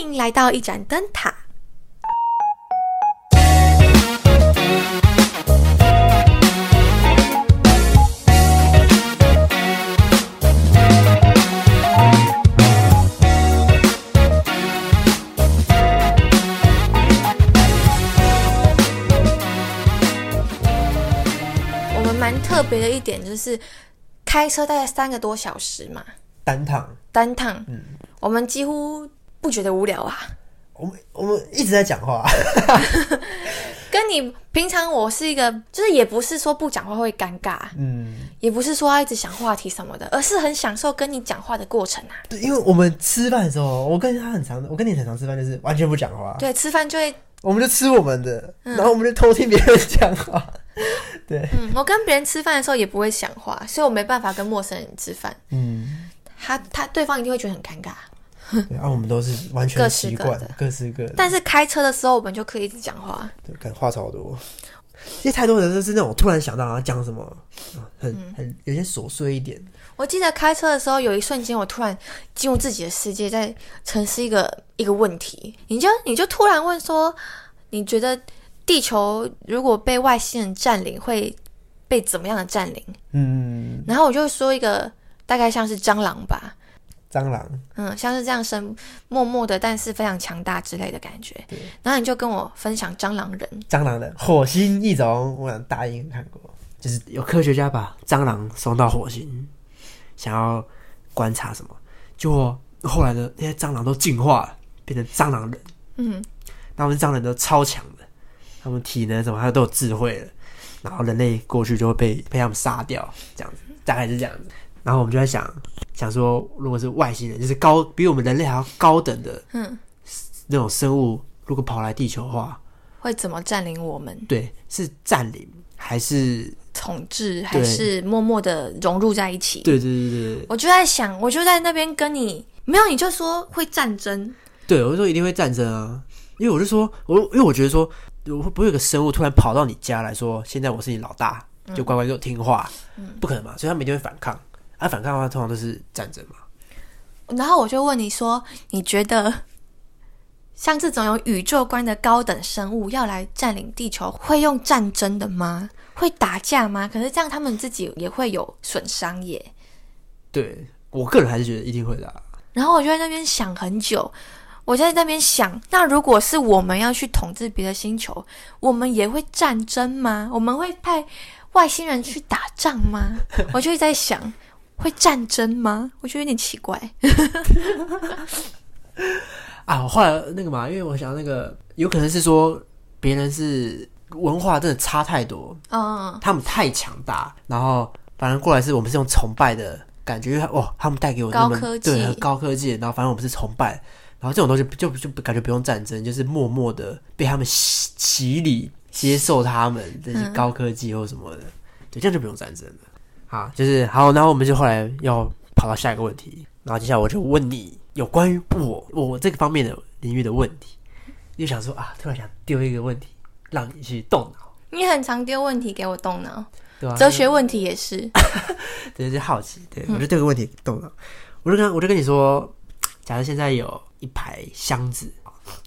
迎来到一盏灯塔。我们蛮特别的一点就是开车大概三个多小时嘛，单趟，单趟，我们几乎不觉得无聊啊。我们我们一直在讲话，跟你平常我是一个，就是也不是说不讲话会尴尬，嗯，也不是说要一直想话题什么的，而是很享受跟你讲话的过程啊。对，因为我们吃饭的时候，我跟他很常，我跟你很常吃饭，就是完全不讲话，对，吃饭就会，我们就吃我们的，然后我们就偷听别人讲话，对，嗯，我跟别人吃饭的时候也不会讲话，所以我没办法跟陌生人吃饭，嗯，他他对方一定会觉得很尴尬。对，然后我们都是完全各习惯各的，各但是开车的时候，我们就可以一直讲话。对，感话超多。因为太多人都是那种突然想到要讲什么，啊很嗯。很有些琐碎一点，我记得开车的时候，有一瞬间我突然进入自己的世界，在沉思一个一个问题，你就你就突然问说，你觉得地球如果被外星人占领，会被怎么样的占领？嗯，然后我就说一个大概像是蟑螂吧，蟑螂，嗯，像是这样生默默的，但是非常强大之类的感觉。对。然后你就跟我分享蟑螂人，蟑螂人火星异种，我想大英看过，就是有科学家把蟑螂送到火星，想要观察什么，就后来的那些蟑螂都进化了，变成蟑螂人，嗯，那我们蟑螂人都超强的，他们体能什么，他们都有智慧了，然后人类过去就会被被他们杀掉，这样子，大概是这样子。然后我们就在想，想说，如果是外星人，就是高比我们人类还要高等的，嗯，那种生物，如果跑来地球的话，会怎么占领我们？对，是占领还是？统治还是默默的融入在一起？对对对我就在想，我就在那边跟你没有，你就说会战争，对，我就说一定会战争啊，因为我就说，我因为我觉得说，我会不会有个生物突然跑到你家来说，现在我是你老大，就乖乖给我听话，不可能嘛，所以他们一定会反抗。啊，反抗的话，通常都是战争嘛。然后我就问你说，你觉得 像这种有宇宙观的高等生物要来占领地球，会用战争的吗？会打架吗？可是这样他们自己也会有损伤耶。对我个人还是觉得一定会的啊、然后我就在那边想很久，我在那边想，那如果是我们要去统治别的星球，我们也会战争吗？我们会派外星人去打仗吗？我就一直在想，会战争吗？我觉得有点奇怪。啊，我后来那个嘛，因为我想那个有可能是说别人是文化真的差太多，嗯，他们太强大，然后反正过来是我们是用崇拜的感觉，因为哇，他们带给我那么高科技对很高科技，然后反正我们是崇拜，然后这种东西就就就感觉不用战争，就是默默的被他们洗洗礼，接受他们这些高科技或什么的，对，这样就不用战争了。好，就是好，然后我们就后来要跑到下一个问题，然后接下来我就问你有关于我我这个方面的领域的问题，就想说啊，突然想丢一个问题让你去动脑，你很常丢问题给我动脑，对啊？哲学问题也是。对，就好奇，对、我就丢个问题动脑，我就跟我就跟你说，假设现在有一排箱子，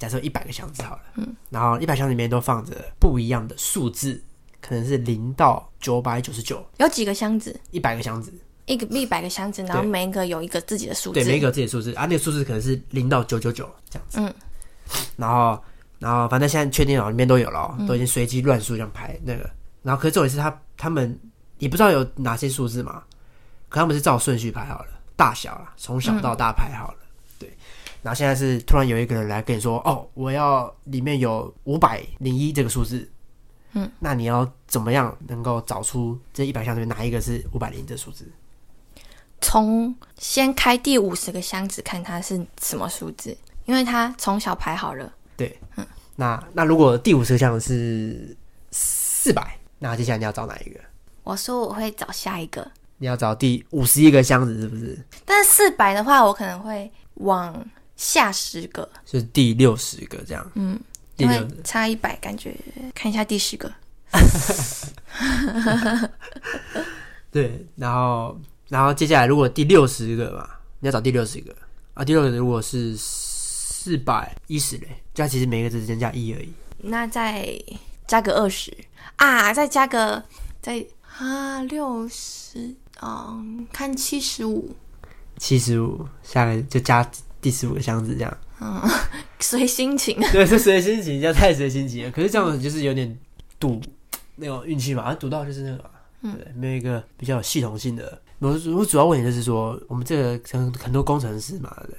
假设一百个箱子好了，嗯，然后一百箱里面都放着不一样的数字，可能是零到九百九十九，有几个箱子？一百个箱子，一个一百个箱子，然后每一个有一个自己的数字。对，每一个自己的数字。啊，那个数字可能是零到九九九这样子，嗯，然后然后反正现在确定了，里面都有了哦，都已经随机乱数这样排那个，然后可是重点是他他们也不知道有哪些数字嘛，可他们是照顺序排好了，大小啦，从小到大排好了，对，然后现在是突然有一个人来跟你说，哦，我要里面有五百零一这个数字。嗯，那你要怎么样能够找出这一百箱里面哪一个是五百零的数字？从先开第五十个箱子看它是什么数字，因为它从小排好了。对，嗯那那如果第五十个箱子是四百，那接下来你要找哪一个？我说我会找下一个，你要找第五十一个箱子，是不是？但是四百的话，我可能会往下十个，就是第六十个这样。嗯，因为差一百，感觉看一下第十个。对，然后然后接下来如果第六十个嘛，你要找第六十个啊，第六个如果是四百一十嘞，加其实每个只增加一而已。那再加个二十啊，再加个再啊六十，嗯，看七十五，七十五，下来就加第十五个箱子这样。随心情。对，是随心情，这样太随心情了。可是这样子就是有点赌那种运气嘛，啊赌到就是那个嘛，嗯对，没有一个比较有系统性的。我我主要问题就是说，我们这个很很多工程师嘛，对？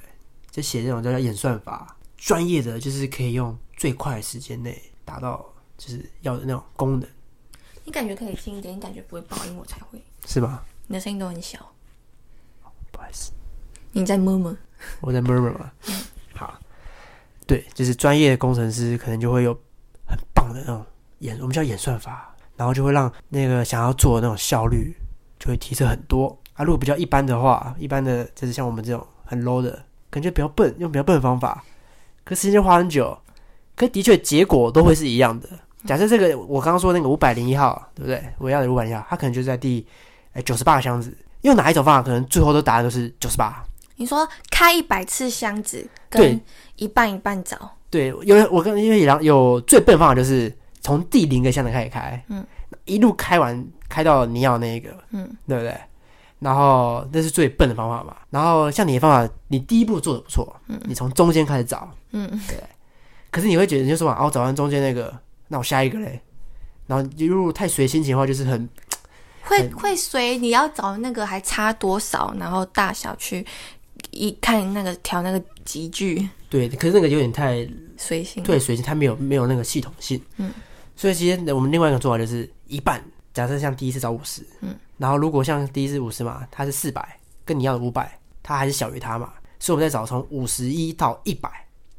就写这种叫演算法，专业的就是可以用最快的时间内达到就是要的那种功能，你感觉可以轻一点，你感觉不会爆音，我才会。是吗？你的声音都很小，不好意思，你在摸摸。我在 murmur 嘛。对，就是专业的工程师可能就会有很棒的那种演，我们叫演算法，然后就会让那个想要做的那种效率就会提升很多啊。如果比较一般的话，一般的就是像我们这种很 low 的，感觉比较笨，用比较笨的方法，可时间花很久，可的确结果都会是一样的。假设这个我刚刚说那个五百零一号，对不对？我要的五百零一号，它可能就在第哎九十八个箱子，用哪一种方法，可能最后都答案都是九十八。你说开一百次箱子，对。跟一半一半找，对，因为我跟因为有有最笨的方法就是从第零个箱子开始开，嗯，一路开完开到你要那一个，嗯，对不对？然后那是最笨的方法嘛。然后像你的方法，你第一步做的不错，嗯，你从中间开始找，嗯，对。可是你会觉得你就说哦，找完中间那个，那我下一个嘞。然后如果太随心情的话，就是很会会随你要找那个还差多少，然后大小去一看那个调那个集句，对，可是那个有点太随性。对随性，它没有没有那个系统性。嗯，所以其实我们另外一个做法就是一半，假设像第一次找五十，嗯，然后如果像第一次五十嘛，它是四百，跟你要的五百，它还是小于它嘛，所以我们再找从五十一到一百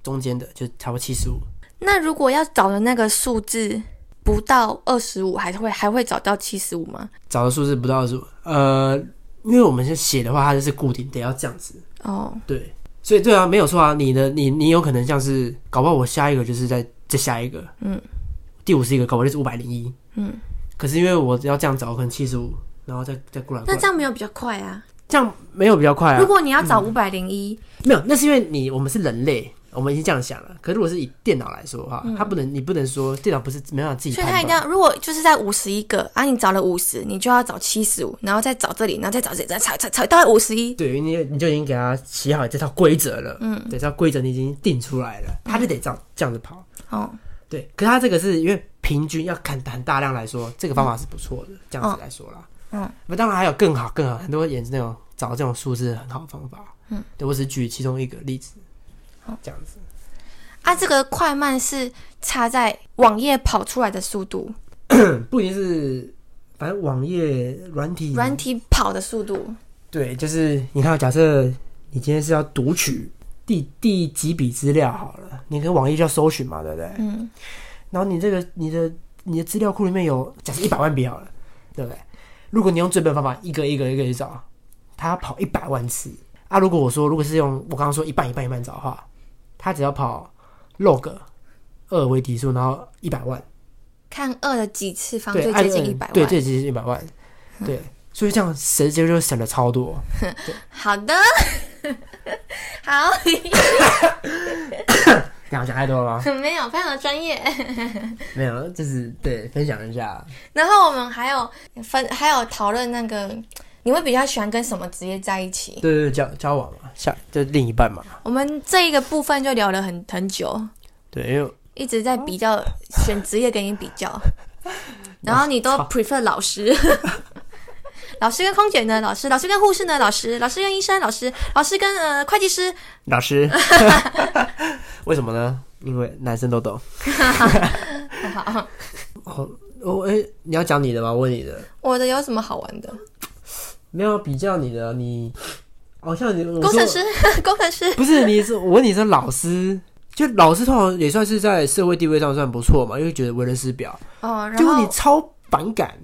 中间的，就差不多七十五。那如果要找的那个数字不到二十五，还是会还会找到七十五吗？找的数字不到二十五，呃，因为我们是写的话，它就是固定得要这样子，哦，对，所以对啊，没有错啊，你的你你有可能像是搞不好我下一个就是在再下一个，嗯，第五十一个搞不好就是五百零一，嗯，可是因为我要这样找，可能七十五，然后再再过来那，这样没有比较快啊？这样没有比较快啊。如，果你要找五百零一，没有，那是因为你我们是人类，我们已经这样想了。可是如果是以电脑来说的话，它不能，你不能说电脑不是没办法自己所以。它一定要，如果就是在五十一个啊，你找了五十，你就要找七十五，然后再找这里，然后再找这里，再找找找到五十一。对，你你就已经给他写好这套规则了，嗯，对，这套规则你已经定出来了，他就得这样这样子跑。哦，对，可是他这个是因为平均要看很大量来说，这个方法是不错的，这样子来说啦。嗯，那当然还有更好更好，很多也是那种找这种数字很好的方法。嗯，对我只是举其中一个例子，这样子。啊，这个快慢是差在网页跑出来的速度，不一定是，反正网页软体软体跑的速度。对，就是你看，假设你今天是要读取第第几笔资料好了，你跟网页就要搜寻嘛，对不对？嗯，然后你这个你的你的资料库里面有假设一百万笔好了，对不对？如果你用最笨的方法，一个一个一个去找，它要跑一百万次啊。如果我说如果是用我刚刚说一半一半一半找的话，它只要跑 log 二为底数，然后一百万，看二的几次方对，最接近一百万。对，最接近一百万，对，所以这样时间就省了超多。好的，好，这样讲太多了吗？没有，非常的专业。没有，就是对分享一下。然后我们还有分，还有讨论那个，你会比较喜欢跟什么职业在一起？对对对，交交往嘛，下就另一半嘛。我们这一个部分就聊了很很久，对，因为一直在比较选职业跟你比较，然后你都 prefer 老师。老师跟空姐呢？老师，老师跟护士呢？老师，老师跟医生？老师，老师跟呃会计师？老师，为什么呢？因为男生都懂。好，哦，我哎、你要讲你的吗？我问你的，我的有什么好玩的？没有比较你的，你好像你工程师，工程师，不是你是我问你是老师，就老师通常也算是在社会地位上算不错嘛，因为觉得为人师表，哦，然结果你后超反感，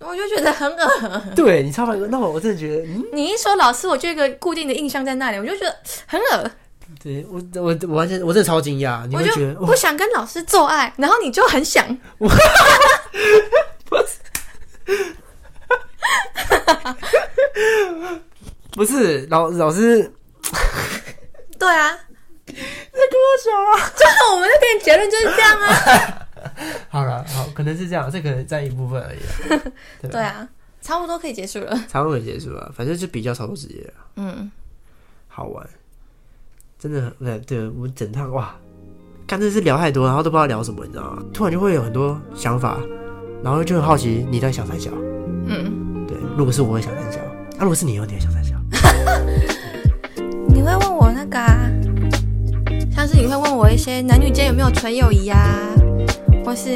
我就觉得很恶。对你超反感，那我我真的觉得，嗯，你一说老师，我就有一个固定的印象在那里，我就觉得很恶，对我我我完全我真的超惊讶，你我会觉得我就不想跟老师做爱，然后你就很想，不是老老师。对啊，在跟我们那边结论就是这样啊。好了，好，可能是这样，这可能占一部分而已 啦。对吧对，啊，差不多可以结束了。差不多也结束了，反正就比较超多时间了，嗯，好玩，真的很对对，我们整趟哇，干真的是聊太多，然后都不知道聊什么，你知道吗？突然就会有很多想法，然后就很好奇你在想三小，嗯，对，如果是我会想三小，啊，如果是你，你会想三小，你会问我那个啊，像是你会问我一些男女间有没有纯友谊啊，或是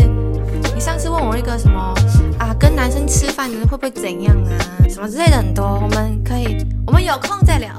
你上次问我一个什么啊，跟男生吃饭的会不会怎样啊，什么之类的很多，我们可以，我们有空再聊。